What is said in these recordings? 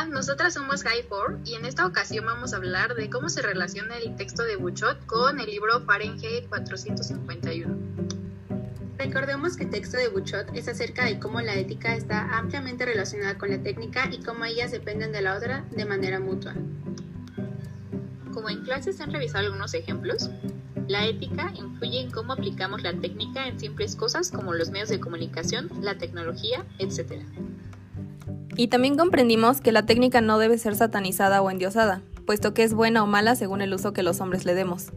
Hola, nosotras somos High Four y en esta ocasión vamos a hablar de cómo se relaciona el texto de Buchot con el libro Fahrenheit 451. Recordemos que el texto de Buchot es acerca de cómo la ética está ampliamente relacionada con la técnica y cómo ellas dependen de la otra de manera mutua. Como en clases han revisado algunos ejemplos, la ética influye en cómo aplicamos la técnica en simples cosas como los medios de comunicación, la tecnología, etc. Y también comprendimos que la técnica no debe ser satanizada o endiosada, puesto que es buena o mala según el uso que los hombres le demos.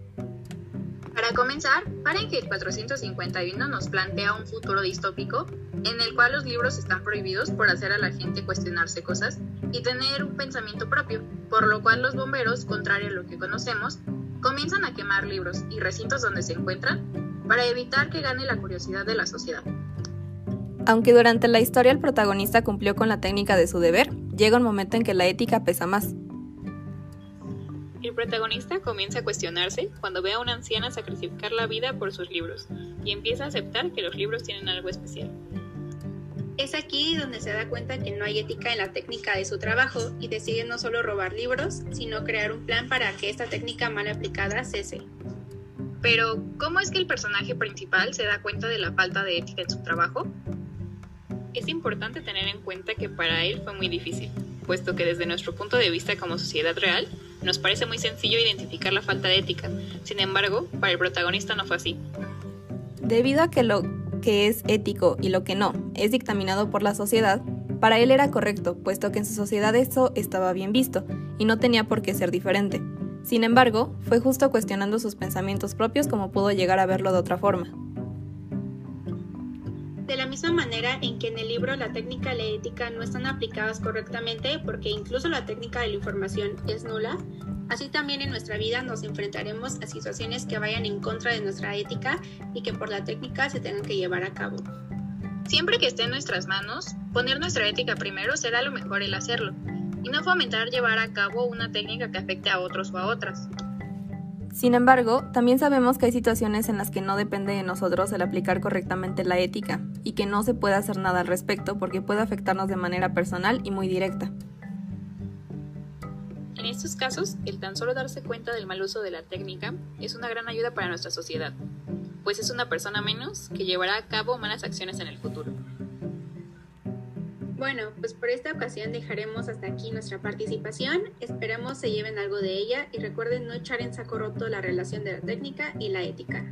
Para comenzar, Fahrenheit 451 nos plantea un futuro distópico en el cual los libros están prohibidos por hacer a la gente cuestionarse cosas y tener un pensamiento propio, por lo cual los bomberos, contrario a lo que conocemos, comienzan a quemar libros y recintos donde se encuentran para evitar que gane la curiosidad de la sociedad. Aunque durante la historia el protagonista cumplió con la técnica de su deber, llega un momento en que la ética pesa más. El protagonista comienza a cuestionarse cuando ve a una anciana sacrificar la vida por sus libros y empieza a aceptar que los libros tienen algo especial. Es aquí donde se da cuenta que no hay ética en la técnica de su trabajo y decide no solo robar libros, sino crear un plan para que esta técnica mal aplicada cese. Pero, ¿cómo es que el personaje principal se da cuenta de la falta de ética en su trabajo? Es importante tener en cuenta que para él fue muy difícil, puesto que desde nuestro punto de vista como sociedad real, nos parece muy sencillo identificar la falta de ética. Sin embargo, para el protagonista no fue así. Debido a que lo que es ético y lo que no es dictaminado por la sociedad, para él era correcto, puesto que en su sociedad eso estaba bien visto y no tenía por qué ser diferente. Sin embargo, fue justo cuestionando sus pensamientos propios como pudo llegar a verlo de otra forma. Misma manera en que en el libro la técnica y la ética no están aplicadas correctamente porque incluso la técnica de la información es nula, Así también en nuestra vida nos enfrentaremos a situaciones que vayan en contra de nuestra ética y que por la técnica se tengan que llevar a cabo. Siempre que esté en nuestras manos, poner nuestra ética primero será lo mejor el hacerlo, y no fomentar llevar a cabo una técnica que afecte a otros o a otras. Sin embargo, también sabemos que hay situaciones en las que no depende de nosotros el aplicar correctamente la ética y que no se puede hacer nada al respecto porque puede afectarnos de manera personal y muy directa. En estos casos, el tan solo darse cuenta del mal uso de la técnica es una gran ayuda para nuestra sociedad, pues es una persona menos que llevará a cabo malas acciones en el futuro. Bueno, pues por esta ocasión dejaremos hasta aquí nuestra participación. Esperamos se lleven algo de ella y recuerden no echar en saco roto la relación de la técnica y la ética.